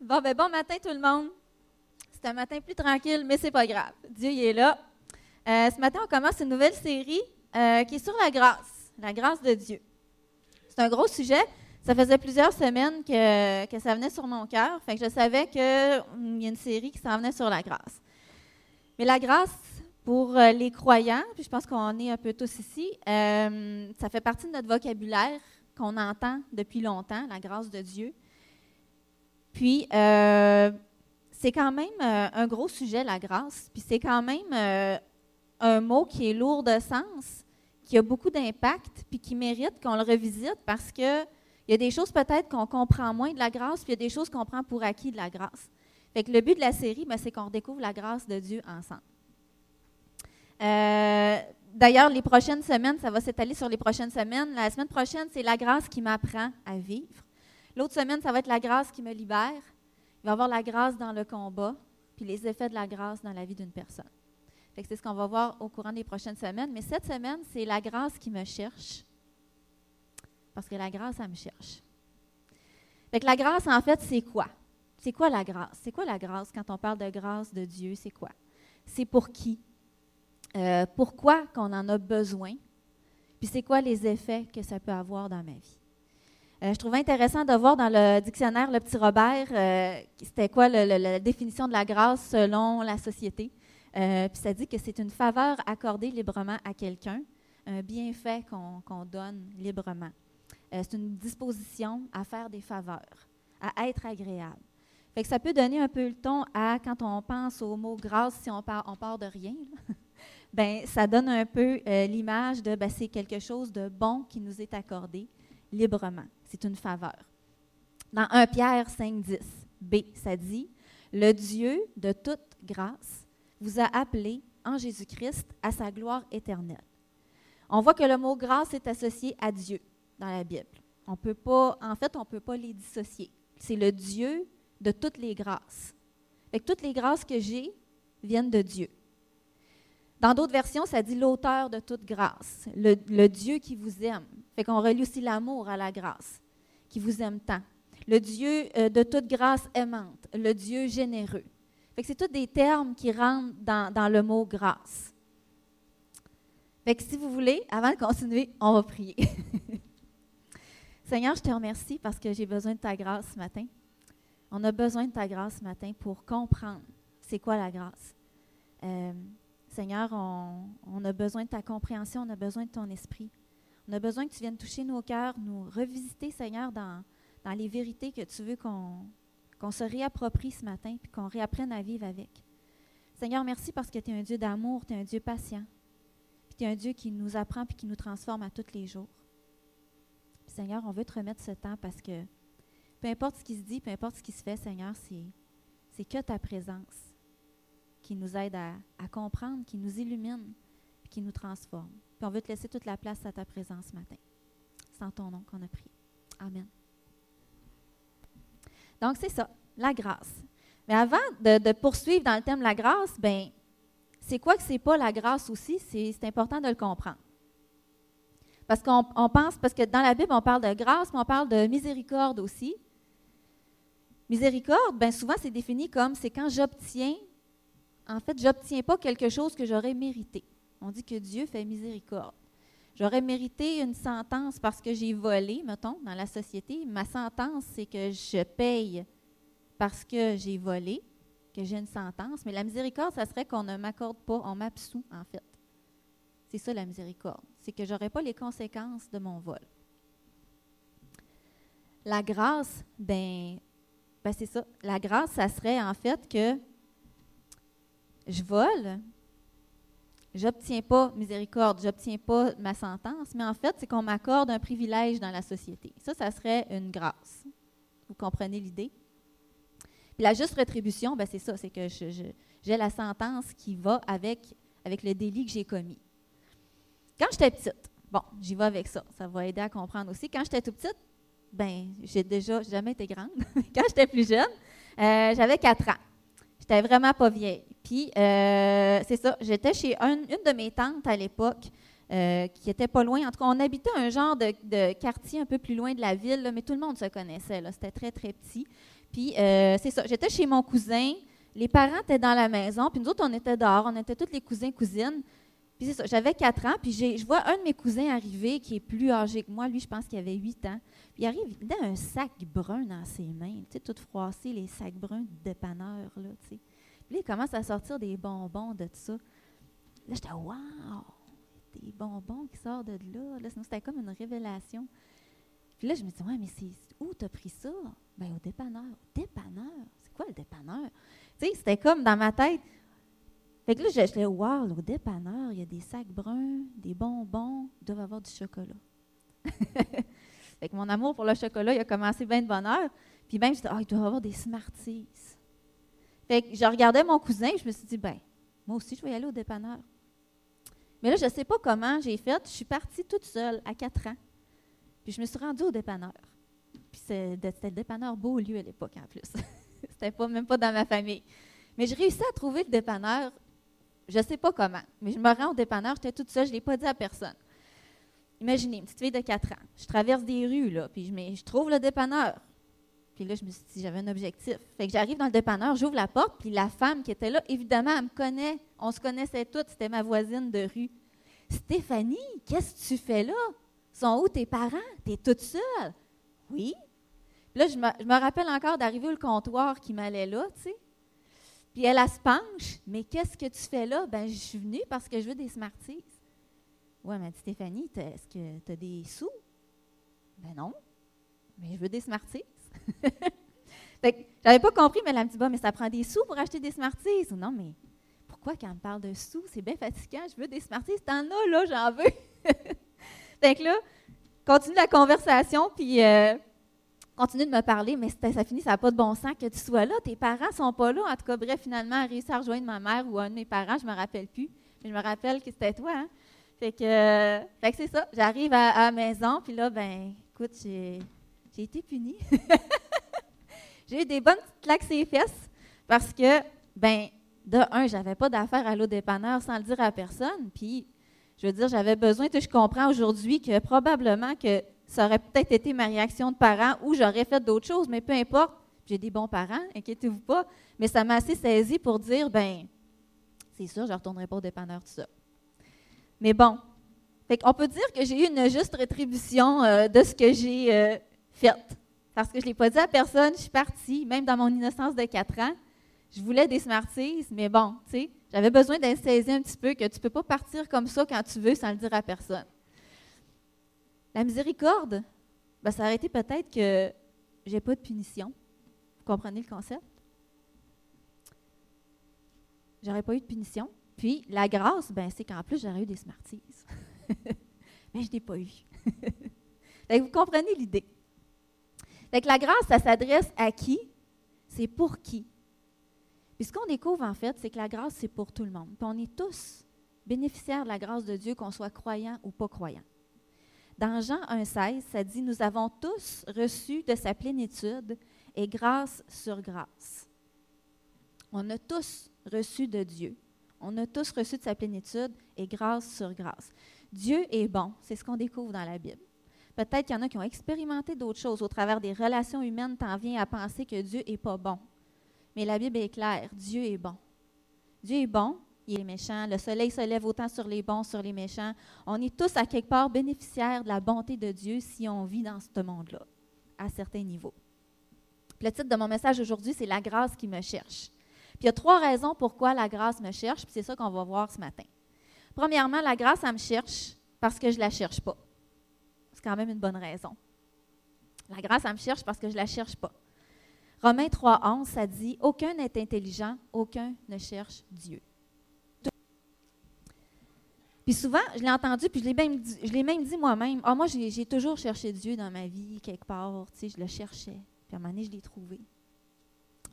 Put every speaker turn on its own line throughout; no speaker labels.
Bon, ben bon matin tout le monde. C'est un matin plus tranquille, mais c'est pas grave. Dieu il est là. Euh, ce matin, on commence une nouvelle série euh, qui est sur la grâce, la grâce de Dieu. C'est un gros sujet. Ça faisait plusieurs semaines que, que ça venait sur mon cœur. Fait que je savais qu'il y a une série qui s'en venait sur la grâce. Mais la grâce, pour euh, les croyants, puis je pense qu'on est un peu tous ici, ça fait partie de notre vocabulaire qu'on entend depuis longtemps, la grâce de Dieu. Puis, euh, c'est quand même euh, un gros sujet, la grâce. Puis, c'est quand même euh, un mot qui est lourd de sens, qui a beaucoup d'impact, puis qui mérite qu'on le revisite parce qu'il y a des choses peut-être qu'on comprend moins de la grâce, puis il y a des choses qu'on prend pour acquis de la grâce. Fait que le but de la série, ben, c'est qu'on redécouvre la grâce de Dieu ensemble. D'ailleurs, les prochaines semaines, ça va s'étaler sur les prochaines semaines. La semaine prochaine, c'est la grâce qui m'apprend à vivre. L'autre semaine, ça va être la grâce qui me libère. Il va y avoir la grâce dans le combat, puis les effets de la grâce dans la vie d'une personne. c'est ce qu'on va voir au courant des prochaines semaines. Mais cette semaine, c'est la grâce qui me cherche. Parce que la grâce, elle me cherche. Fait la grâce, en fait, c'est quoi? C'est quoi la grâce? C'est quoi la grâce quand on parle de grâce de Dieu? C'est quoi? C'est pour qui? Euh, pourquoi qu'on en a besoin? Puis c'est quoi les effets que ça peut avoir dans ma vie? Euh, je trouvais intéressant de voir dans le dictionnaire Le Petit Robert, euh, c'était quoi la définition de la grâce selon la société. Euh, puis ça dit que c'est une faveur accordée librement à quelqu'un, un bienfait qu'on donne librement. c'est une disposition à faire des faveurs, à être agréable. Fait que ça peut donner un peu le ton à quand on pense au mot grâce, si on part, on part de rien. ben ça donne un peu l'image de ben, c'est quelque chose de bon qui nous est accordé librement. C'est une faveur. Dans 1 Pierre 5, 10, B, ça dit Le Dieu de toute grâce vous a appelé en Jésus-Christ à sa gloire éternelle. On voit que le mot grâce est associé à Dieu dans la Bible. On peut pas, en fait, on ne peut pas les dissocier. C'est le Dieu de toutes les grâces. Fait toutes les grâces que j'ai viennent de Dieu. Dans d'autres versions, ça dit l'auteur de toute grâce, le, Dieu qui vous aime. Fait qu'on relie aussi l'amour à la grâce, qui vous aime tant. Le Dieu euh, de toute grâce aimante, le Dieu généreux. C'est tous des termes qui rentrent dans, le mot grâce. Fait que si vous voulez, avant de continuer, on va prier. Seigneur, je te remercie parce que j'ai besoin de ta grâce ce matin. On a besoin de ta grâce ce matin pour comprendre c'est quoi la grâce. Euh, Seigneur, on, a besoin de ta compréhension, on a besoin de ton esprit. On a besoin que tu viennes toucher nos cœurs, nous revisiter, Seigneur, dans, dans les vérités que tu veux qu'on se réapproprie ce matin, puis qu'on réapprenne à vivre avec. Seigneur, merci parce que tu es un Dieu d'amour, tu es un Dieu patient, puis tu es un Dieu qui nous apprend puis qui nous transforme à tous les jours. Seigneur, on veut te remettre ce temps parce que peu importe ce qui se dit, peu importe ce qui se fait, Seigneur, c'est que ta présence qui nous aide à, comprendre, qui nous illumine, qui nous transforme. Puis on veut te laisser toute la place à ta présence ce matin. C'est en ton nom qu'on a prié. Amen. Donc, c'est ça, la grâce. Mais avant de, poursuivre dans le thème de la grâce, ben, c'est quoi que c'est pas la grâce aussi? C'est important de le comprendre. Parce qu'on pense, parce que dans la Bible, on parle de grâce, mais on parle de miséricorde aussi. Miséricorde, bien souvent, c'est défini comme c'est quand j'obtiens en fait, j'obtiens pas quelque chose que j'aurais mérité. On dit que Dieu fait miséricorde. J'aurais mérité une sentence parce que j'ai volé, mettons, dans la société. Ma sentence, c'est que je paye parce que j'ai volé, que j'ai une sentence. Mais la miséricorde, ça serait qu'on ne m'accorde pas, on m'absout, en fait. C'est ça la miséricorde. C'est que je n'aurai pas les conséquences de mon vol. La grâce, ben, ben c'est ça. La grâce, ça serait en fait que je vole, j'obtiens pas miséricorde, j'obtiens pas ma sentence, mais en fait, c'est qu'on m'accorde un privilège dans la société. Ça, ça serait une grâce. Vous comprenez l'idée? Puis la juste rétribution, ben c'est ça, c'est que j'ai la sentence qui va avec, avec le délit que j'ai commis. Quand j'étais petite, bon, j'y vais avec ça, ça va aider à comprendre aussi. Quand j'étais tout petite, ben j'ai déjà jamais été grande. Quand j'étais plus jeune, euh, j'avais 4 ans. J'étais vraiment pas vieille. Puis, euh, c'est ça, j'étais chez une de mes tantes à l'époque. euh, qui était pas loin. En tout cas, on habitait un genre de, quartier un peu plus loin de la ville, mais tout le monde se connaissait. C'était très, très petit. Puis, euh, c'est ça, j'étais chez mon cousin, les parents étaient dans la maison, puis nous autres, on était dehors, on était tous les cousins, cousines. Puis c'est ça, j'avais 4 ans, puis je vois un de mes cousins arriver qui est plus âgé que moi. Lui, je pense qu'il avait 8 ans. Puis il arrive, il a un sac brun dans ses mains, tu sais, tout froissé, les sacs bruns de dépanneur, là, tu sais. Puis là, il commence à sortir des bonbons de ça. Là, j'étais, waouh! Des bonbons qui sortent de là. là c'était comme une révélation. Puis là, je me dis, ouais, mais c'est où t'as pris ça? Ben, au dépanneur. Dépanneur? C'est quoi le dépanneur? Tu sais, c'était comme dans ma tête. Fait que là, j'étais, wow, au dépanneur, il y a des sacs bruns, des bonbons, ils doivent avoir du chocolat. fait que mon amour pour le chocolat, il a commencé bien de bonne heure. Puis même, je disais, ah, il doit avoir des Smarties. Fait que je regardais mon cousin, je me suis dit, ben, moi aussi, je vais y aller au dépanneur. Mais là, je ne sais pas comment j'ai fait. Je suis partie toute seule à 4 ans. Puis je me suis rendue au dépanneur. Puis c'était le dépanneur Beaulieu à l'époque en plus. c'était pas, même pas dans ma famille. Mais j'ai réussi à trouver le dépanneur, je ne sais pas comment. Mais je me rends au dépanneur, j'étais toute seule, je ne l'ai pas dit à personne. Imaginez, une petite fille de 4 ans. Je traverse des rues, là, puis je, je trouve le dépanneur. Puis là, je me suis dit, j'avais un objectif. Fait que j'arrive dans le dépanneur, j'ouvre la porte, puis la femme qui était là, évidemment, elle me connaît. On se connaissait toutes, c'était ma voisine de rue. Stéphanie, qu'est-ce que tu fais là? Sont où tes parents? Tu es toute seule? Oui. Puis là, je me, rappelle encore d'arriver au comptoir qui m'allait là, tu sais. Puis elle, elle se penche. Mais qu'est-ce que tu fais là? Ben, je suis venue parce que je veux des Smarties. Ouais, m'a dit Stéphanie, est-ce que tu as des sous? Ben non. Mais je veux des Smarties. fait j'avais pas compris, mais elle me dit, mais ça prend des sous pour acheter des Smarties. Non, mais pourquoi quand on me parle de sous? C'est bien fatigant, je veux des Smarties. T'en as, là, j'en veux. fait que là, continue la conversation, puis euh, continue de me parler, mais ça finit, ça n'a pas de bon sens que tu sois là. Tes parents sont pas là. En tout cas, bref, finalement, elle a réussi à rejoindre ma mère ou un de mes parents, je me rappelle plus. Mais je me rappelle que c'était toi, hein? Fait que, que c'est ça. J'arrive à, la maison, puis là, ben, écoute, j'ai été punie. J'ai eu des bonnes petites claques sur fesses parce que, ben, de un, j'avais pas d'affaires à l'eau dépanneur sans le dire à personne. Puis, je veux dire, j'avais besoin, je comprends aujourd'hui que probablement que ça aurait peut-être été ma réaction de parent ou j'aurais fait d'autres choses, mais peu importe. J'ai des bons parents, inquiétez-vous pas. Mais ça m'a assez saisi pour dire, ben, c'est sûr, je ne retournerai pas au dépanneur tout ça. Mais bon, on peut dire que j'ai eu une juste rétribution euh, de ce que j'ai euh, fait parce que je ne l'ai pas dit à personne, je suis partie, même dans mon innocence de 4 ans. Je voulais des Smarties, mais bon, tu sais, j'avais besoin d'être un petit peu que tu ne peux pas partir comme ça quand tu veux sans le dire à personne. La miséricorde, ben, ça aurait été peut-être que j'ai pas de punition. Vous comprenez le concept? J'aurais pas eu de punition. Puis la grâce, ben, c'est qu'en plus, j'aurais eu des Smarties. mais je n'ai pas eu. vous comprenez l'idée. Fait que la grâce, ça s'adresse à qui? C'est pour qui? Puis ce qu'on découvre, en fait, c'est que la grâce, c'est pour tout le monde. Puis on est tous bénéficiaires de la grâce de Dieu, qu'on soit croyant ou pas croyant. Dans Jean 1,16, ça dit Nous avons tous reçu de sa plénitude et grâce sur grâce. On a tous reçu de Dieu. On a tous reçu de sa plénitude et grâce sur grâce. Dieu est bon, c'est ce qu'on découvre dans la Bible. Peut-être qu'il y en a qui ont expérimenté d'autres choses. Au travers des relations humaines, tu en viens à penser que Dieu n'est pas bon. Mais la Bible est claire, Dieu est bon. Dieu est bon, il est méchant. Le soleil se lève autant sur les bons, sur les méchants. On est tous à quelque part bénéficiaires de la bonté de Dieu si on vit dans ce monde-là, à certains niveaux. le titre de mon message aujourd'hui, c'est La grâce qui me cherche. Puis il y a trois raisons pourquoi la grâce me cherche, puis c'est ça qu'on va voir ce matin. Premièrement, la grâce, elle me cherche parce que je ne la cherche pas quand même une bonne raison. La grâce, elle me cherche parce que je ne la cherche pas. Romains 3.11, ça dit Aucun n'est intelligent, aucun ne cherche Dieu. Puis souvent, je l'ai entendu, puis je l'ai même dit, même dit moi-même. Ah, moi, j'ai toujours cherché Dieu dans ma vie, quelque part. Tu sais, je le cherchais. Puis à un moment donné, je l'ai trouvé.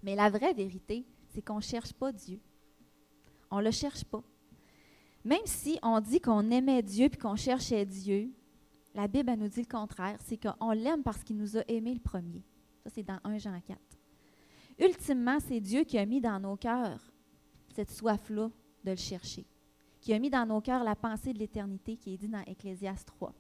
Mais la vraie vérité, c'est qu'on ne cherche pas Dieu. On ne le cherche pas. Même si on dit qu'on aimait Dieu puis qu'on cherchait Dieu, la Bible nous dit le contraire, c'est qu'on l'aime parce qu'il nous a aimés le premier. Ça, c'est dans 1 Jean 4. Ultimement, c'est Dieu qui a mis dans nos cœurs cette soif-là de le chercher. qui a mis dans nos cœurs la pensée de l'éternité qui est dit dans Ecclésiaste 3.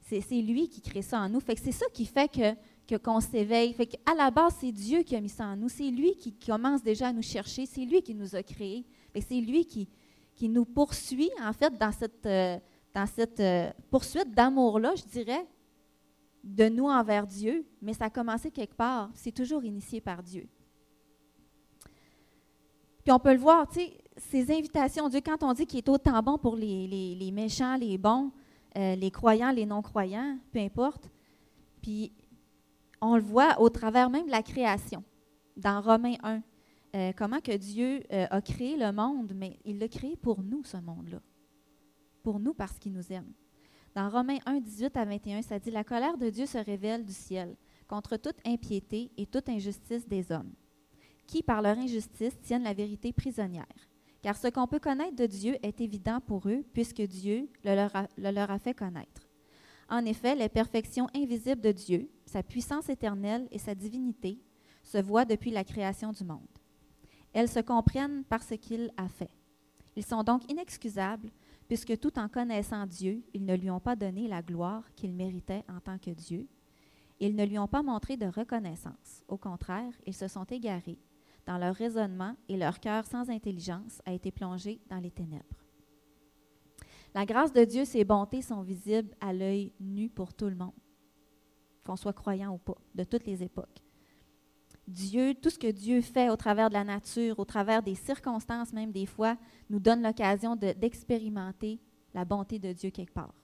C'est lui qui crée ça en nous. Fait c'est ça qui fait que qu'on s'éveille. Fait qu'à la base, c'est Dieu qui a mis ça en nous. C'est lui qui commence déjà à nous chercher. C'est lui qui nous a créés. C'est lui qui, qui nous poursuit, en fait, dans cette, euh, dans cette euh, poursuite d'amour-là, je dirais, de nous envers Dieu. Mais ça a commencé quelque part. C'est toujours initié par Dieu. Puis on peut le voir, tu sais, ces invitations, Dieu, quand on dit qu'il est autant bon pour les, les méchants, les bons, euh, les croyants, les non-croyants, peu importe. Puis on le voit au travers même de la création. Dans Romains 1, euh, comment que Dieu a créé le monde, mais il l'a créé pour nous, ce monde-là. Pour nous, parce qu'il nous aime. Dans Romains 1, 18 à 21, ça dit La colère de Dieu se révèle du ciel contre toute impiété et toute injustice des hommes, qui, par leur injustice, tiennent la vérité prisonnière. Car ce qu'on peut connaître de Dieu est évident pour eux, puisque Dieu le leur, a, fait connaître. En effet, les perfections invisibles de Dieu, sa puissance éternelle et sa divinité, se voient depuis la création du monde. Elles se comprennent par ce qu'il a fait. Ils sont donc inexcusables, puisque tout en connaissant Dieu, ils ne lui ont pas donné la gloire qu'il méritait en tant que Dieu. Ils ne lui ont pas montré de reconnaissance. Au contraire, ils se sont égarés dans leur raisonnement et leur cœur sans intelligence a été plongé dans les ténèbres. La grâce de Dieu, ses bontés sont visibles à l'œil nu pour tout le monde, qu'on soit croyant ou pas, de toutes les époques. Dieu, tout ce que Dieu fait au travers de la nature, au travers des circonstances même des fois, nous donne l'occasion d'expérimenter la bonté de Dieu quelque part.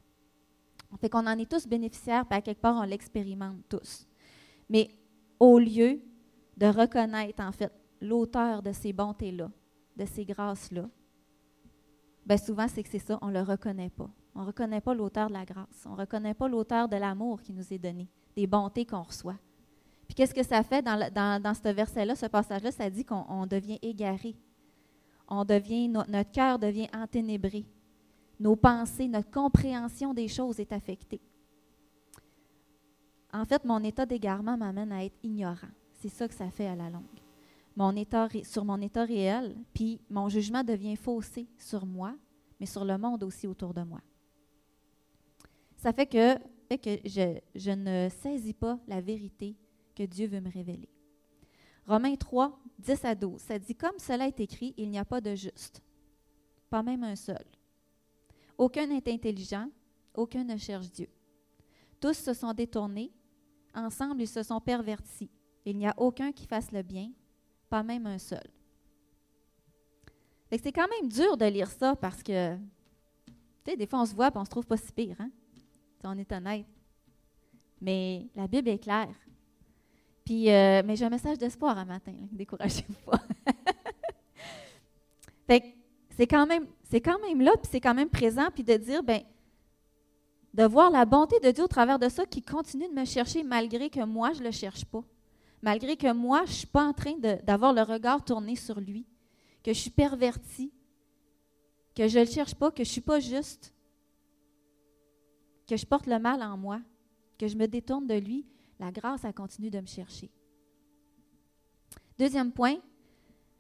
Fait qu'on en est tous bénéficiaires, puis à quelque part, on l'expérimente tous. Mais au lieu de reconnaître, en fait, l'auteur de ces bontés-là, de ces grâces-là, bien souvent, c'est que c'est ça, on ne le reconnaît pas. On ne reconnaît pas l'auteur de la grâce. On ne reconnaît pas l'auteur de l'amour qui nous est donné, des bontés qu'on reçoit. Puis qu'est-ce que ça fait dans, dans, ce verset-là, ce passage-là? Ça dit qu'on devient égaré. On devient, notre cœur devient enténébré. Nos pensées, notre compréhension des choses est affectée. En fait, mon état d'égarement m'amène à être ignorant. C'est ça que ça fait à la longue mon état, sur mon état réel, puis mon jugement devient faussé sur moi, mais sur le monde aussi autour de moi. Ça fait que, que je, je ne saisis pas la vérité que Dieu veut me révéler. Romains 3, 10 à 12, ça dit Comme cela est écrit, il n'y a pas de juste, pas même un seul. Aucun n'est intelligent, aucun ne cherche Dieu. Tous se sont détournés, ensemble ils se sont pervertis. Il n'y a aucun qui fasse le bien, pas même un seul. C'est quand même dur de lire ça parce que, tu sais, des fois on se voit et on se trouve pas si pire, hein? Si on est honnête. Mais la Bible est claire. Puis, euh, mais j'ai un message d'espoir un matin, découragez-vous pas. c'est quand même, c'est quand même là, puis c'est quand même présent, puis de dire, ben, de voir la bonté de Dieu au travers de ça qui continue de me chercher malgré que moi je le cherche pas. Malgré que moi, je ne suis pas en train d'avoir le regard tourné sur lui, que je suis perverti, que je ne le cherche pas, que je ne suis pas juste, que je porte le mal en moi, que je me détourne de lui, la grâce, a continue de me chercher. Deuxième point,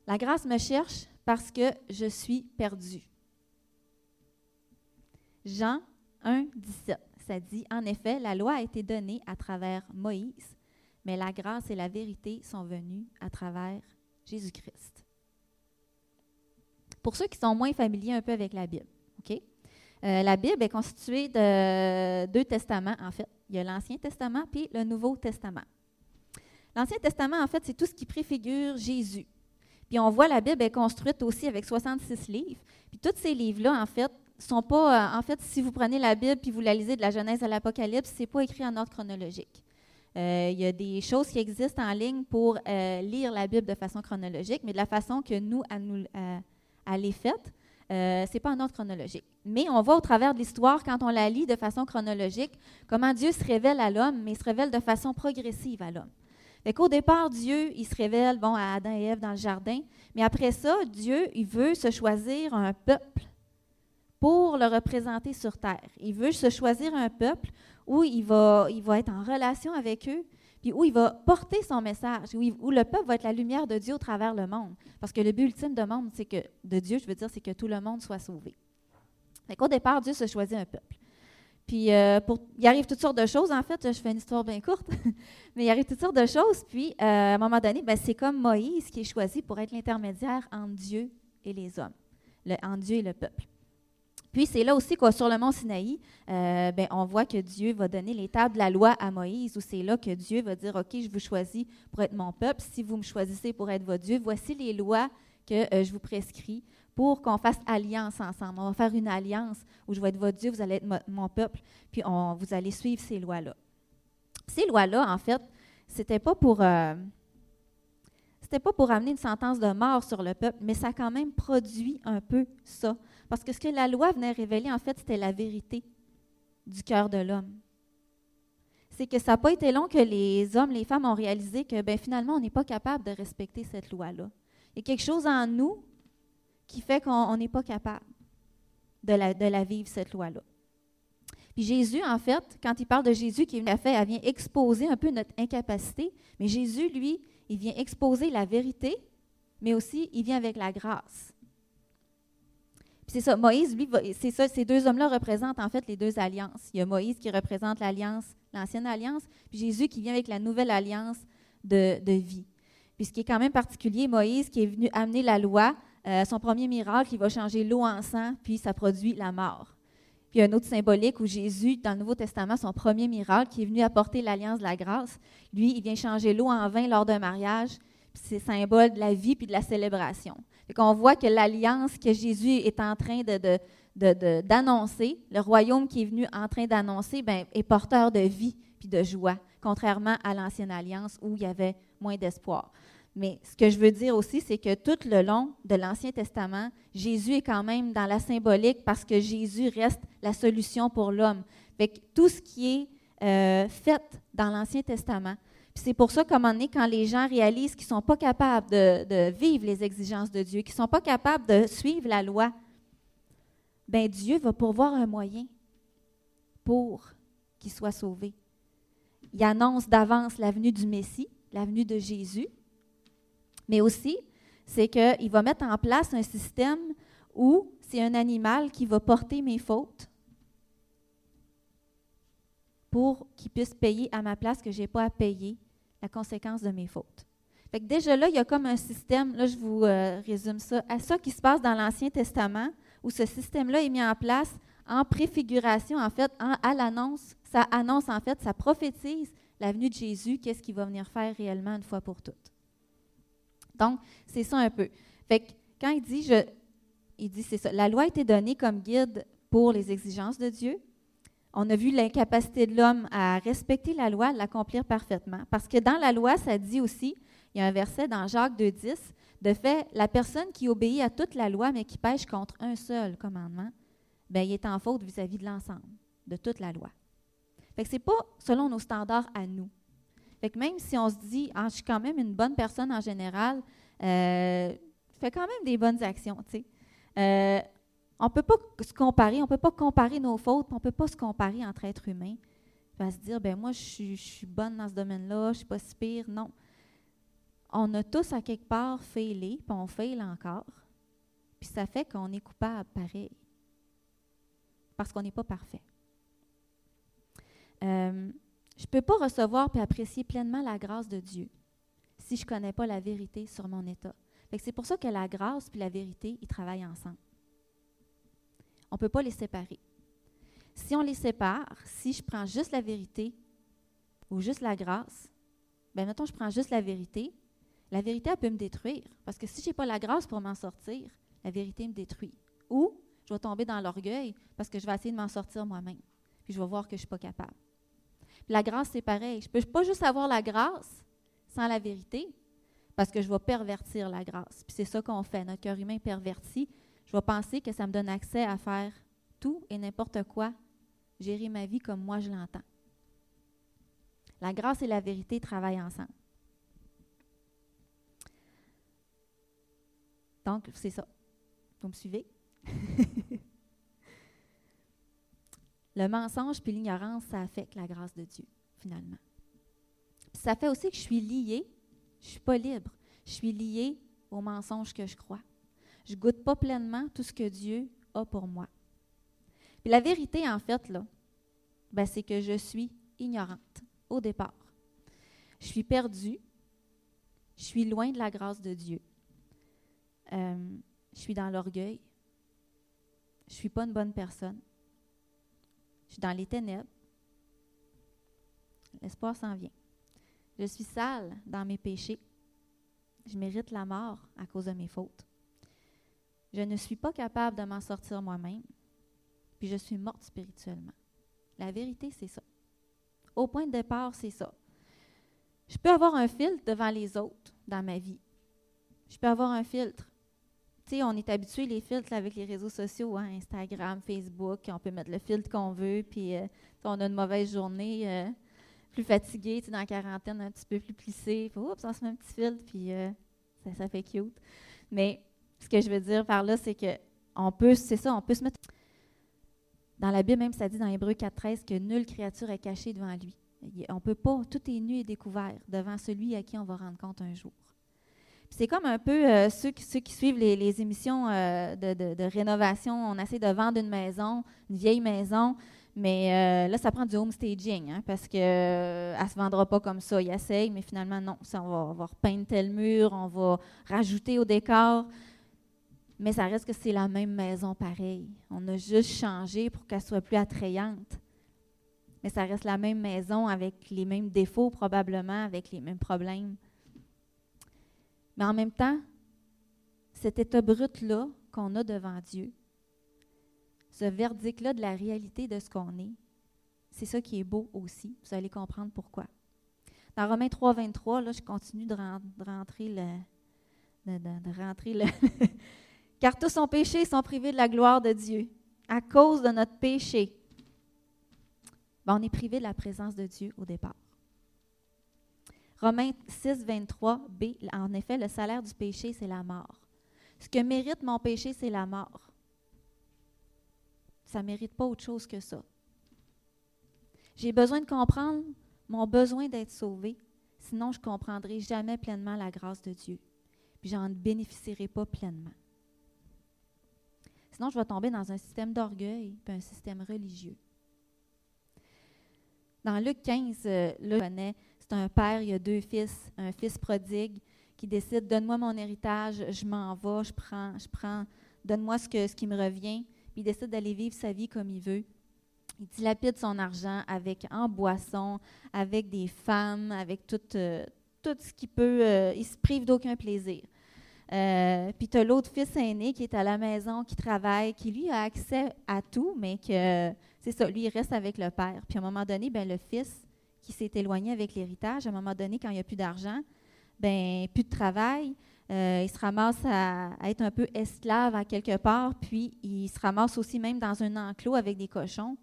la grâce me cherche parce que je suis perdu. Jean 1, 17, ça dit, en effet, la loi a été donnée à travers Moïse mais la grâce et la vérité sont venues à travers Jésus-Christ. Pour ceux qui sont moins familiers un peu avec la Bible? Euh, la Bible est constituée de deux testaments, en fait. Il y a l'Ancien Testament puis le Nouveau Testament. L'Ancien Testament, en fait, c'est tout ce qui préfigure Jésus. Puis on voit la Bible est construite aussi avec 66 livres. Puis tous ces livres-là, en fait, sont pas. Euh, en fait, si vous prenez la Bible puis vous la lisez de la Genèse à l'Apocalypse, c'est pas écrit en ordre chronologique. Euh, il y a des choses qui existent en ligne pour lire la Bible de façon chronologique, mais de la façon que nous, à, nous, à, euh, ce n'est pas en ordre chronologique. Mais on voit au travers de l'histoire, quand on la lit de façon chronologique, comment Dieu se révèle à l'homme, mais il se révèle de façon progressive à l'homme. Fait qu'au départ, Dieu, il se révèle bon, à Adam et Ève dans le jardin, mais après ça, Dieu, il veut se choisir un peuple pour le représenter sur terre. Il veut se choisir un peuple où il va, il va être en relation avec eux, puis où il va porter son message, où, le peuple va être la lumière de Dieu au travers le monde. Parce que le but ultime de, que, de Dieu, je veux dire, c'est que tout le monde soit sauvé. Au départ, Dieu se choisit un peuple. Puis, euh, il arrive toutes sortes de choses. En fait, je fais une histoire bien courte, mais il arrive toutes sortes de choses. Puis, euh, à un moment donné, ben, c'est comme Moïse qui est choisi pour être l'intermédiaire entre Dieu et les hommes, entre Dieu et le peuple. Puis c'est là aussi que sur le mont Sinaï, euh, ben, on voit que Dieu va donner les tables de la loi à Moïse, où c'est là que Dieu va dire, OK, je vous choisis pour être mon peuple. Si vous me choisissez pour être votre Dieu, voici les lois que euh, je vous prescris pour qu'on fasse alliance ensemble. On va faire une alliance où je vais être votre Dieu, vous allez être mon peuple, puis on, vous allez suivre ces lois-là. Ces lois-là, en fait, c'était pas pour... Euh, c'était pas pour amener une sentence de mort sur le peuple, mais ça a quand même produit un peu ça. Parce que ce que la loi venait révéler, en fait, c'était la vérité du cœur de l'homme. C'est que ça n'a pas été long que les hommes, les femmes ont réalisé que ben, finalement, on n'est pas capable de respecter cette loi-là. Il y a quelque chose en nous qui fait qu'on n'est pas capable de la, de la vivre, cette loi-là. Puis Jésus, en fait, quand il parle de Jésus qui vient, fait, elle vient exposer un peu notre incapacité, mais Jésus, lui, il vient exposer la vérité, mais aussi il vient avec la grâce c'est ça, Moïse, lui, c'est ça, ces deux hommes-là représentent en fait les deux alliances. Il y a Moïse qui représente l'alliance, l'ancienne alliance, puis Jésus qui vient avec la nouvelle alliance de, vie. Puis ce qui est quand même particulier, Moïse qui est venu amener la loi, euh, son premier miracle, il va changer l'eau en sang, puis ça produit la mort. Puis il y a un autre symbolique où Jésus, dans le Nouveau Testament, son premier miracle, qui est venu apporter l'alliance de la grâce, lui, il vient changer l'eau en vin lors d'un mariage, puis c'est symbole de la vie puis de la célébration. Qu'on voit que l'alliance que Jésus est en train de, d'annoncer, le royaume qui est venu en train d'annoncer, ben, est porteur de vie puis de joie, contrairement à l'ancienne alliance où il y avait moins d'espoir. Mais ce que je veux dire aussi, c'est que tout le long de l'Ancien Testament, Jésus est quand même dans la symbolique parce que Jésus reste la solution pour l'homme. tout ce qui est euh, fait dans l'Ancien Testament, c'est pour ça qu'à un moment donné, quand les gens réalisent qu'ils ne sont pas capables de, vivre les exigences de Dieu, qu'ils ne sont pas capables de suivre la loi, ben Dieu va pourvoir un moyen pour qu'ils soient sauvés. Il annonce d'avance la venue du Messie, la venue de Jésus, mais aussi, c'est qu'il va mettre en place un système où c'est un animal qui va porter mes fautes pour qu'il puisse payer à ma place que je n'ai pas à payer conséquence de mes fautes. Fait déjà là, il y a comme un système, là je vous euh, résume ça, à ça qui se passe dans l'Ancien Testament, où ce système-là est mis en place en préfiguration, en fait, à l'annonce. Ça annonce, en fait, ça prophétise la venue de Jésus, qu'est-ce qu'il va venir faire réellement une fois pour toutes. Donc, c'est ça un peu. Fait quand il dit, il dit, c'est ça, la loi a été donnée comme guide pour les exigences de Dieu, on a vu l'incapacité de l'homme à respecter la loi, à l'accomplir parfaitement. Parce que dans la loi, ça dit aussi, il y a un verset dans Jacques 2.10, de fait, la personne qui obéit à toute la loi, mais qui pêche contre un seul commandement, bien, il est en faute vis-à-vis de l'ensemble, de toute la loi. Fait que c'est pas selon nos standards à nous. Fait que même si on se dit, ah, je suis quand même une bonne personne en général, euh, je fais quand même des bonnes actions, tu sais. Euh, on ne peut pas se comparer, on ne peut pas comparer nos fautes, on ne peut pas se comparer entre êtres humains. On se dire, ben moi, je suis, bonne dans ce domaine-là, je ne suis pas si pire. Non. On a tous à quelque part failé, puis on fail encore. Puis ça fait qu'on est coupable pareil. Parce qu'on n'est pas parfait. Euh, je ne peux pas recevoir et apprécier pleinement la grâce de Dieu si je ne connais pas la vérité sur mon état. C'est pour ça que la grâce et la vérité, ils travaillent ensemble. On ne peut pas les séparer. Si on les sépare, si je prends juste la vérité ou juste la grâce, ben mettons, je prends juste la vérité, la vérité, elle peut me détruire. Parce que si je n'ai pas la grâce pour m'en sortir, la vérité me détruit. Ou je vais tomber dans l'orgueil parce que je vais essayer de m'en sortir moi-même. Puis je vais voir que je ne suis pas capable. la grâce, c'est pareil. Je ne peux pas juste avoir la grâce sans la vérité parce que je vais pervertir la grâce. Puis c'est ça qu'on fait. Notre cœur humain pervertit je vais penser que ça me donne accès à faire tout et n'importe quoi, gérer ma vie comme moi je l'entends. La grâce et la vérité travaillent ensemble. Donc, c'est ça. Vous me suivez? le mensonge puis l'ignorance, ça affecte la grâce de Dieu, finalement. ça fait aussi que je suis liée, je ne suis pas libre. Je suis liée aux mensonges que je crois. Je ne goûte pas pleinement tout ce que Dieu a pour moi. La vérité, en fait, là, ben, c'est que je suis ignorante au départ. Je suis perdue. Je suis loin de la grâce de Dieu. Euh, je suis dans l'orgueil. Je ne suis pas une bonne personne. Je suis dans les ténèbres. L'espoir s'en vient. Je suis sale dans mes péchés. Je mérite la mort à cause de mes fautes. Je ne suis pas capable de m'en sortir moi-même. Puis je suis morte spirituellement. La vérité, c'est ça. Au point de départ, c'est ça. Je peux avoir un filtre devant les autres dans ma vie. Je peux avoir un filtre. Tu sais, on est habitué les filtres avec les réseaux sociaux, hein, Instagram, Facebook, on peut mettre le filtre qu'on veut, puis euh, on a une mauvaise journée, euh, plus fatigué, tu dans la quarantaine, un petit peu plus plissé, oups, on se met un petit filtre, puis euh, ça, ça fait cute. Mais ce que je veux dire par là, c'est que on peut, c'est ça, on peut se mettre. Dans la Bible, même, ça dit dans Hébreu 4.13 que nulle créature est cachée devant lui. On peut pas, tout est nu et découvert devant celui à qui on va rendre compte un jour. C'est comme un peu euh, ceux, qui, suivent les, émissions euh, de, de, rénovation. On essaie de vendre une maison, une vieille maison, mais euh, là, ça prend du home staging hein, parce qu'elle ne se vendra pas comme ça. Ils essayent, mais finalement, non. Ça, on, va, on va repeindre tel mur, on va rajouter au décor. Mais ça reste que c'est la même maison pareil. On a juste changé pour qu'elle soit plus attrayante mais ça reste la même maison avec les mêmes défauts probablement, avec les mêmes problèmes. Mais en même temps, cet état brut-là qu'on a devant Dieu, ce verdict-là de la réalité de ce qu'on est, c'est ça qui est beau aussi. Vous allez comprendre pourquoi. Dans Romains 3, 23, là, je continue de, rentrer le. De, rentrer le Car tous ont péché et sont privés de la gloire de Dieu à cause de notre péché. Ben, on est privé de la présence de Dieu au départ. Romains 6, 23, B, en effet, le salaire du péché, c'est la mort. Ce que mérite mon péché, c'est la mort. Ça ne mérite pas autre chose que ça. J'ai besoin de comprendre mon besoin d'être sauvé, sinon je ne comprendrai jamais pleinement la grâce de Dieu. Puis j'en bénéficierai pas pleinement. Sinon, je vais tomber dans un système d'orgueil, puis un système religieux. Dans Luc 15, euh, c'est un père, il a deux fils, un fils prodigue qui décide Donne-moi mon héritage, je m'en vais, je prends, je prends, donne-moi ce, qui me revient. Puis il décide d'aller vivre sa vie comme il veut. Il dilapide son argent avec en boisson, avec des femmes, avec tout, euh, tout ce qu'il peut. Euh, il se prive d'aucun plaisir. Euh, puis tu as l'autre fils aîné qui est à la maison, qui travaille, qui lui a accès à tout, mais que c'est ça, lui, il reste avec le père. Puis à un moment donné, ben, le fils qui s'est éloigné avec l'héritage, à un moment donné, quand il n'y a plus d'argent, ben, plus de travail, euh, il se ramasse à, être un peu esclave à quelque part, puis il se ramasse aussi même dans un enclos avec des cochons,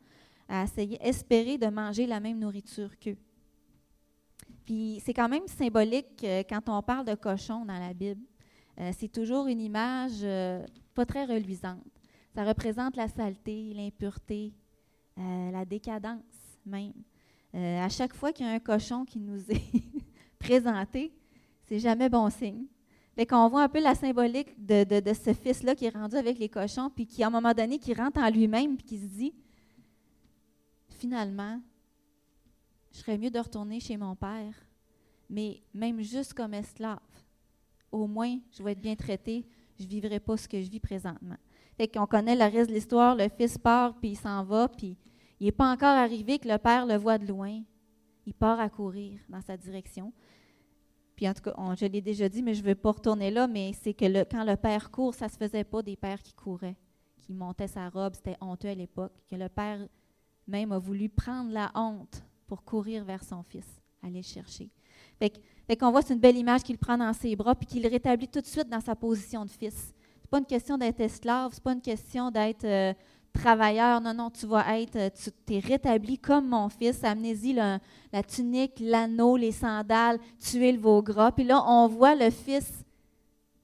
à essayer, espérer de manger la même nourriture qu'eux. Puis c'est quand même symbolique euh, quand on parle de cochons dans la Bible. Euh, c'est toujours une image euh, pas très reluisante. Ça représente la saleté, l'impureté, euh, la décadence même. à chaque fois qu'il y a un cochon qui nous est présenté, c'est jamais bon signe. Fait qu'on voit un peu la symbolique de, de, ce fils-là qui est rendu avec les cochons, puis qui, à un moment donné, qui rentre en lui-même, puis qui se dit, finalement, je serais mieux de retourner chez mon père, mais même juste comme esclave au moins, je vais être bien traité, je ne vivrai pas ce que je vis présentement. Fait qu'on connaît le reste de l'histoire, le fils part, puis il s'en va, puis il n'est pas encore arrivé que le père le voit de loin. Il part à courir dans sa direction. Puis en tout cas, je l'ai déjà dit, mais je ne veux pas retourner là, mais c'est que quand le père court, ça ne se faisait pas des pères qui couraient, qui montaient sa robe, c'était honteux à l'époque, que le père même a voulu prendre la honte pour courir vers son fils, aller le chercher. Qu'on voit, c'est une belle image qu'il prend dans ses bras puis qu'il rétablit tout de suite dans sa position de fils. C'est pas une question d'être esclave, c'est pas une question d'être euh, travailleur. Non, non, tu vas être, euh, tu t'es rétabli comme mon fils. Amenez-y la tunique, l'anneau, les sandales, tuer le veau gras. Puis là, on voit le fils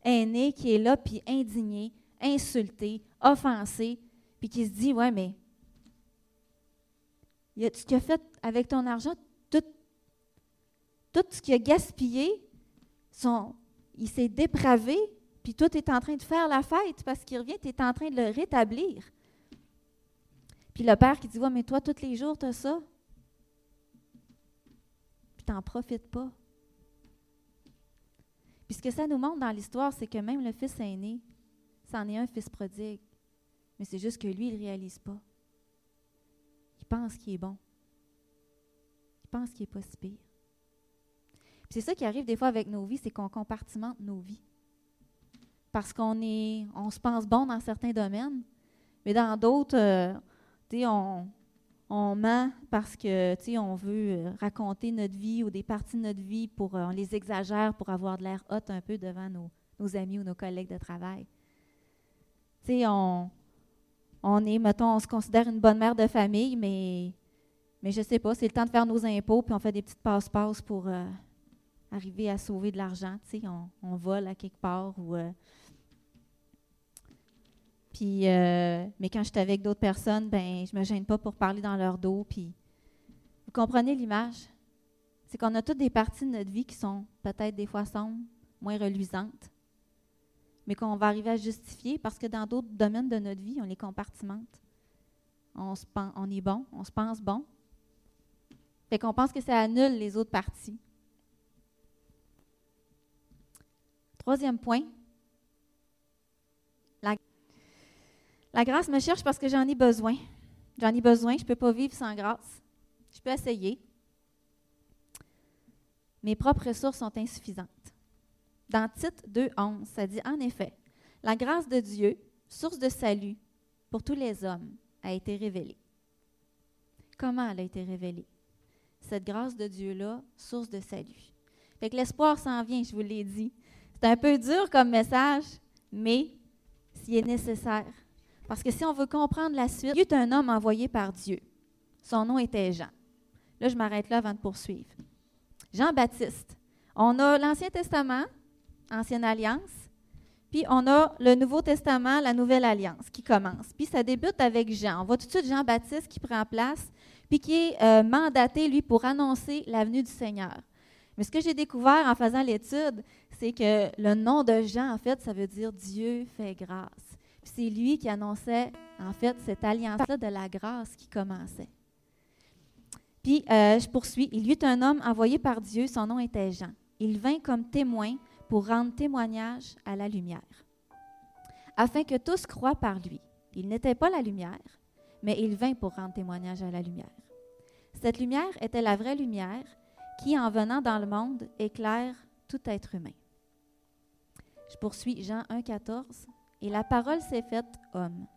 aîné qui est là, puis indigné, insulté, offensé, puis qui se dit, ouais, mais tu as fait avec ton argent, tout ce qu'il a gaspillé, son, il s'est dépravé, puis tout est en train de faire la fête parce qu'il revient, tu es en train de le rétablir. Puis le père qui dit Ouais, mais toi, tous les jours, tu as ça. Puis tu n'en profites pas. Puis ce que ça nous montre dans l'histoire, c'est que même le fils aîné, c'en est un fils prodigue. Mais c'est juste que lui, il ne réalise pas. Il pense qu'il est bon. Il pense qu'il n'est pas si pire. C'est ça qui arrive des fois avec nos vies, c'est qu'on compartimente nos vies. Parce qu'on est, on se pense bon dans certains domaines, mais dans d'autres, euh, on, on ment parce que on veut euh, raconter notre vie ou des parties de notre vie pour euh, on les exagère pour avoir de l'air hot un peu devant nos, amis ou nos collègues de travail. on, on est, mettons, on se considère une bonne mère de famille, mais, mais je ne sais pas, c'est le temps de faire nos impôts, puis on fait des petites passe-passe pour arriver à sauver de l'argent. Tu sais, on, on, vole à quelque part ou. Euh, puis, euh, mais quand je suis avec d'autres personnes, ben, je me gêne pas pour parler dans leur dos. Puis, vous comprenez l'image? C'est qu'on a toutes des parties de notre vie qui sont peut-être des fois sombres, moins reluisantes, mais qu'on va arriver à justifier parce que dans d'autres domaines de notre vie, on les compartimente. On, se, on est bon, on se pense bon. Fait qu'on pense que ça annule les autres parties. Troisième point. La, grâce me cherche parce que j'en ai besoin. J'en ai besoin. Je ne peux pas vivre sans grâce. Je peux essayer. Mes propres ressources sont insuffisantes. Dans Tite 2.11, ça dit en effet, la grâce de Dieu, source de salut pour tous les hommes, a été révélée. Comment elle a été révélée? Cette grâce de Dieu-là, source de salut. Fait que l'espoir s'en vient, je vous l'ai dit. C'est un peu dur comme message, mais s'il est nécessaire. Parce que si on veut comprendre la suite, il y a un homme envoyé par Dieu. Son nom était Jean. Là, je m'arrête là avant de poursuivre. Jean-Baptiste. On a l'Ancien Testament, Ancienne Alliance, puis on a le Nouveau Testament, la Nouvelle Alliance qui commence. Puis ça débute avec Jean. On voit tout de suite Jean-Baptiste qui prend place, puis qui est euh, mandaté, lui, pour annoncer la venue du Seigneur. Mais ce que j'ai découvert en faisant l'étude, c'est que le nom de Jean, en fait, ça veut dire Dieu fait grâce. c'est lui qui annonçait, en fait, cette alliance-là de la grâce qui commençait. Puis, euh, je poursuis. Il y eut un homme envoyé par Dieu, son nom était Jean. Il vint comme témoin pour rendre témoignage à la lumière, afin que tous croient par lui. Il n'était pas la lumière, mais il vint pour rendre témoignage à la lumière. Cette lumière était la vraie lumière qui, en venant dans le monde, éclaire tout être humain. Je poursuis Jean 1,14. Et la parole s'est faite homme.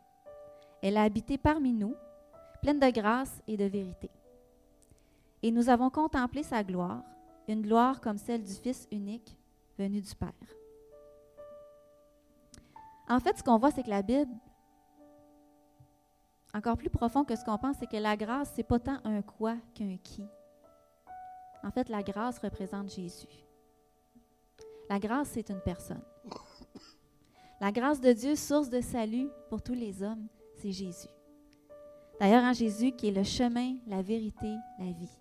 Elle a habité parmi nous, pleine de grâce et de vérité. Et nous avons contemplé sa gloire, une gloire comme celle du Fils unique venu du Père. En fait, ce qu'on voit, c'est que la Bible, encore plus profond que ce qu'on pense, c'est que la grâce, c'est pas tant un quoi qu'un qui. En fait, la grâce représente Jésus. La grâce, c'est une personne. La grâce de Dieu, source de salut pour tous les hommes, c'est Jésus. D'ailleurs, en Jésus qui est le chemin, la vérité, la vie.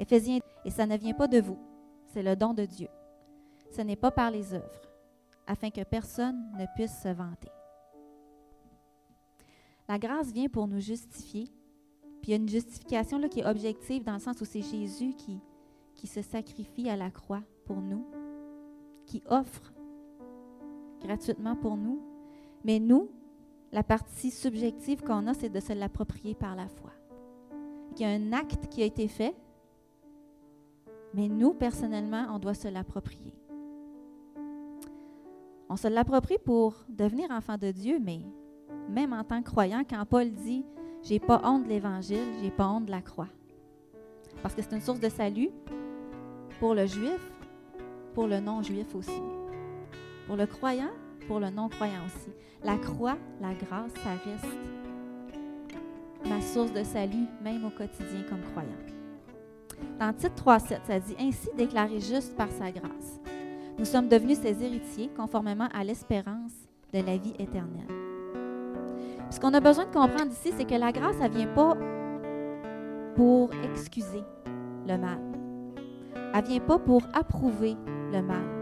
Éphésiens, et ça ne vient pas de vous, c'est le don de Dieu. Ce n'est pas par les œuvres, afin que personne ne puisse se vanter. La grâce vient pour nous justifier, puis il y a une justification qui est objective dans le sens où c'est Jésus qui se sacrifie à la croix pour nous, qui offre gratuitement pour nous. Mais nous, la partie subjective qu'on a, c'est de se l'approprier par la foi. Il y a un acte qui a été fait, mais nous, personnellement, on doit se l'approprier. On se l'approprie pour devenir enfant de Dieu, mais même en tant que croyant, quand Paul dit J'ai pas honte de l'Évangile, j'ai pas honte de la croix. Parce que c'est une source de salut pour le juif, pour le non-juif aussi. Pour le croyant, pour le non-croyant aussi. La croix, la grâce, ça reste ma source de salut, même au quotidien comme croyant. Dans titre 3.7, ça dit Ainsi déclaré juste par sa grâce. Nous sommes devenus ses héritiers conformément à l'espérance de la vie éternelle. Ce qu'on a besoin de comprendre ici, c'est que la grâce, ça ne vient pas pour excuser le mal. elle ne vient pas pour approuver le mal.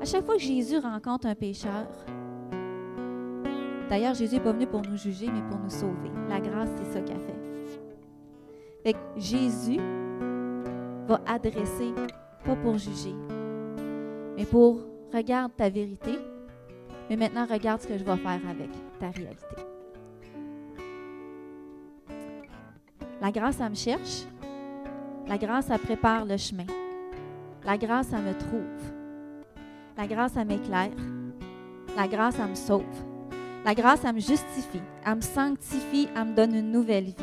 À chaque fois que Jésus rencontre un pécheur, d'ailleurs, Jésus n'est pas venu pour nous juger, mais pour nous sauver. La grâce, c'est ça qu'elle fait. Fait que Jésus va adresser, pas pour juger, mais pour regarde ta vérité, mais maintenant regarde ce que je vais faire avec ta réalité. La grâce, elle me cherche. La grâce, elle prépare le chemin. La grâce, elle me trouve. La grâce, elle m'éclaire. La grâce, elle me sauve. La grâce, elle me justifie. Elle me sanctifie. Elle me donne une nouvelle vie.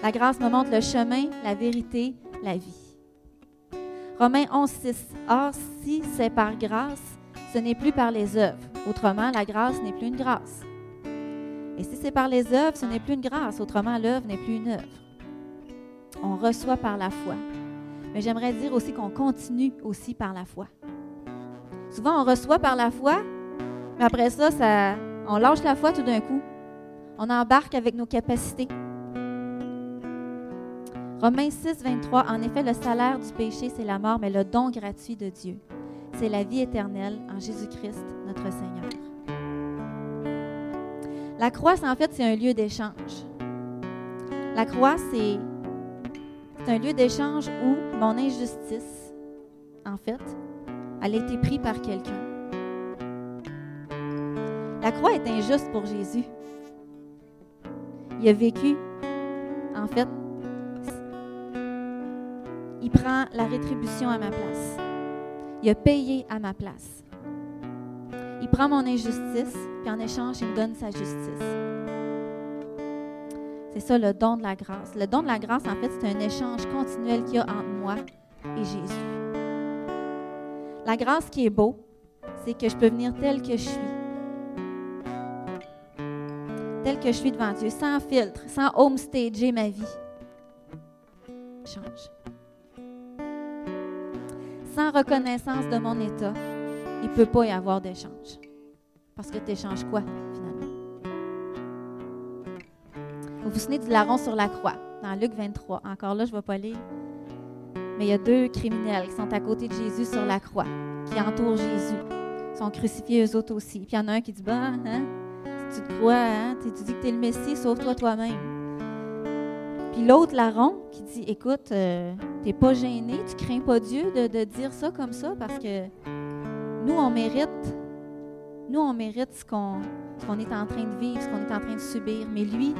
La grâce me montre le chemin, la vérité, la vie. Romains 11, 6. Or, si c'est par grâce, ce n'est plus par les œuvres. Autrement, la grâce n'est plus une grâce. Et si c'est par les œuvres, ce n'est plus une grâce. Autrement, l'œuvre n'est plus une œuvre. On reçoit par la foi. Mais j'aimerais dire aussi qu'on continue aussi par la foi. Souvent, on reçoit par la foi, mais après ça, on lâche la foi tout d'un coup. On embarque avec nos capacités. Romains 6, 23. En effet, le salaire du péché, c'est la mort, mais le don gratuit de Dieu, c'est la vie éternelle en Jésus-Christ, notre Seigneur. La croix, en fait, c'est un lieu d'échange. La croix, c'est c'est un lieu d'échange où mon injustice, en fait, elle a été prise par quelqu'un. La croix est injuste pour Jésus. Il a vécu, en fait, il prend la rétribution à ma place. Il a payé à ma place. Il prend mon injustice, puis en échange, il me donne sa justice. C'est ça le don de la grâce. Le don de la grâce, en fait, c'est un échange continuel qu'il y a entre moi et Jésus. La grâce qui est beau, c'est que je peux venir tel que je suis. Tel que je suis devant Dieu, sans filtre, sans homestager ma vie. Change. Sans reconnaissance de mon état, il ne peut pas y avoir d'échange. Parce que tu échanges quoi, finalement? Vous vous souvenez du larron sur la croix, dans Luc 23. Encore là, je ne vais pas lire. Mais il y a deux criminels qui sont à côté de Jésus sur la croix, qui entourent Jésus. Ils sont crucifiés eux autres aussi. Puis il y en a un qui dit Bah, hein, si tu te crois, hein, tu dis que tu es le Messie, sauve-toi toi-même. Puis l'autre larron qui dit Écoute, euh, tu n'es pas gêné, tu crains pas Dieu de, de dire ça comme ça parce que nous, on mérite nous, on mérite ce qu'on est en train de vivre, ce qu'on est en train de subir, mais lui,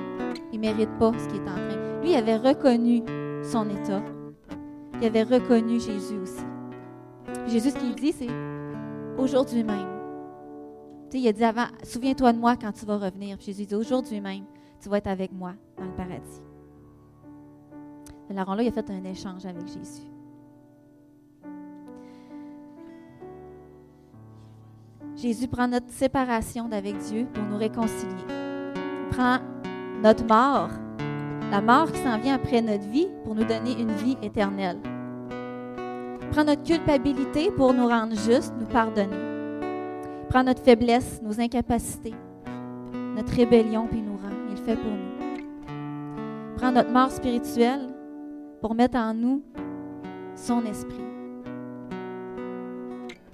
il ne mérite pas ce qu'il est en train. Lui, il avait reconnu son état. Il avait reconnu Jésus aussi. Jésus, ce qu'il dit, c'est aujourd'hui même. Il a dit avant, souviens-toi de moi quand tu vas revenir. Puis Jésus dit, aujourd'hui même, tu vas être avec moi dans le paradis. Et là, il a fait un échange avec Jésus. Jésus prend notre séparation d'avec Dieu pour nous réconcilier. Il prend notre mort, la mort qui s'en vient après notre vie pour nous donner une vie éternelle. Il prend notre culpabilité pour nous rendre justes, nous pardonner. Il prend notre faiblesse, nos incapacités, notre rébellion puis nous rend. Il fait pour nous. Il prend notre mort spirituelle pour mettre en nous son esprit.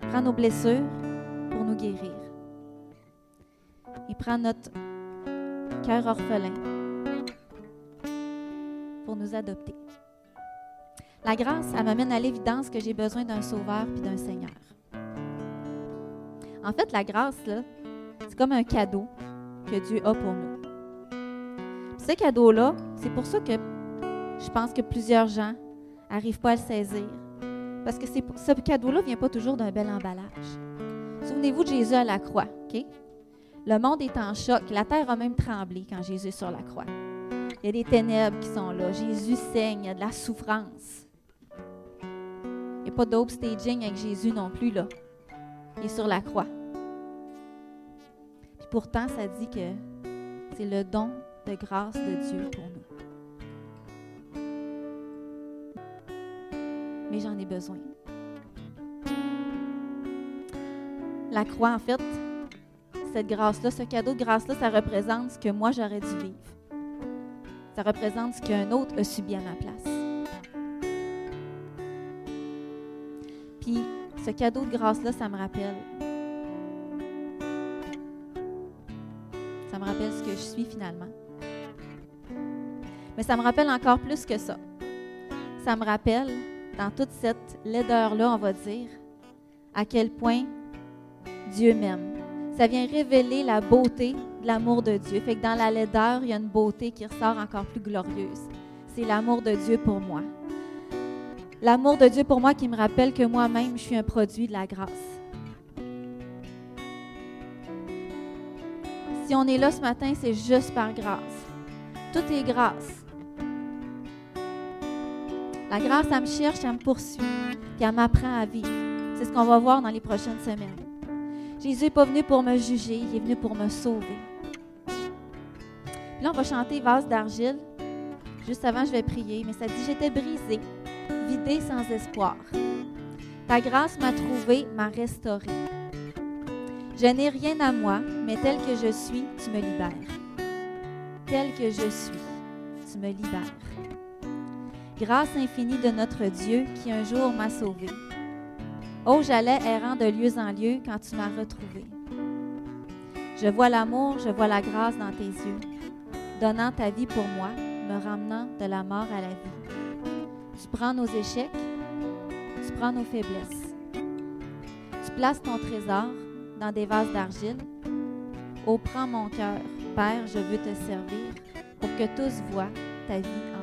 Il prend nos blessures guérir. Il prend notre cœur orphelin pour nous adopter. La grâce, elle m'amène à l'évidence que j'ai besoin d'un sauveur puis d'un Seigneur. En fait, la grâce, c'est comme un cadeau que Dieu a pour nous. ce cadeau-là, c'est pour ça que je pense que plusieurs gens n'arrivent pas à le saisir. Parce que ce cadeau-là ne vient pas toujours d'un bel emballage. Souvenez-vous de Jésus à la croix, OK? Le monde est en choc. La terre a même tremblé quand Jésus est sur la croix. Il y a des ténèbres qui sont là. Jésus saigne, il y a de la souffrance. Il n'y a pas d'upstaging avec Jésus non plus, là. Il est sur la croix. Puis pourtant, ça dit que c'est le don de grâce de Dieu pour nous. Mais j'en ai besoin. La croix, en fait, cette grâce-là, ce cadeau de grâce-là, ça représente ce que moi j'aurais dû vivre. Ça représente ce qu'un autre a subi à ma place. Puis ce cadeau de grâce-là, ça me rappelle. Ça me rappelle ce que je suis finalement. Mais ça me rappelle encore plus que ça. Ça me rappelle, dans toute cette laideur-là, on va dire, à quel point Dieu m'aime. Ça vient révéler la beauté de l'amour de Dieu. Fait que dans la laideur, il y a une beauté qui ressort encore plus glorieuse. C'est l'amour de Dieu pour moi. L'amour de Dieu pour moi qui me rappelle que moi-même, je suis un produit de la grâce. Si on est là ce matin, c'est juste par grâce. Tout est grâce. La grâce, elle me cherche, elle me poursuit, puis elle m'apprend à vivre. C'est ce qu'on va voir dans les prochaines semaines. Jésus n'est pas venu pour me juger, il est venu pour me sauver. Puis là, on va chanter Vase d'argile. Juste avant, je vais prier, mais ça dit J'étais brisé, vidé sans espoir. Ta grâce m'a trouvé, m'a restauré. Je n'ai rien à moi, mais tel que je suis, tu me libères. Tel que je suis, tu me libères. Grâce infinie de notre Dieu qui un jour m'a sauvé. Oh, j'allais errant de lieu en lieu quand tu m'as retrouvé. Je vois l'amour, je vois la grâce dans tes yeux, donnant ta vie pour moi, me ramenant de la mort à la vie. Tu prends nos échecs, tu prends nos faiblesses. Tu places ton trésor dans des vases d'argile. Oh, prends mon cœur, Père, je veux te servir pour que tous voient ta vie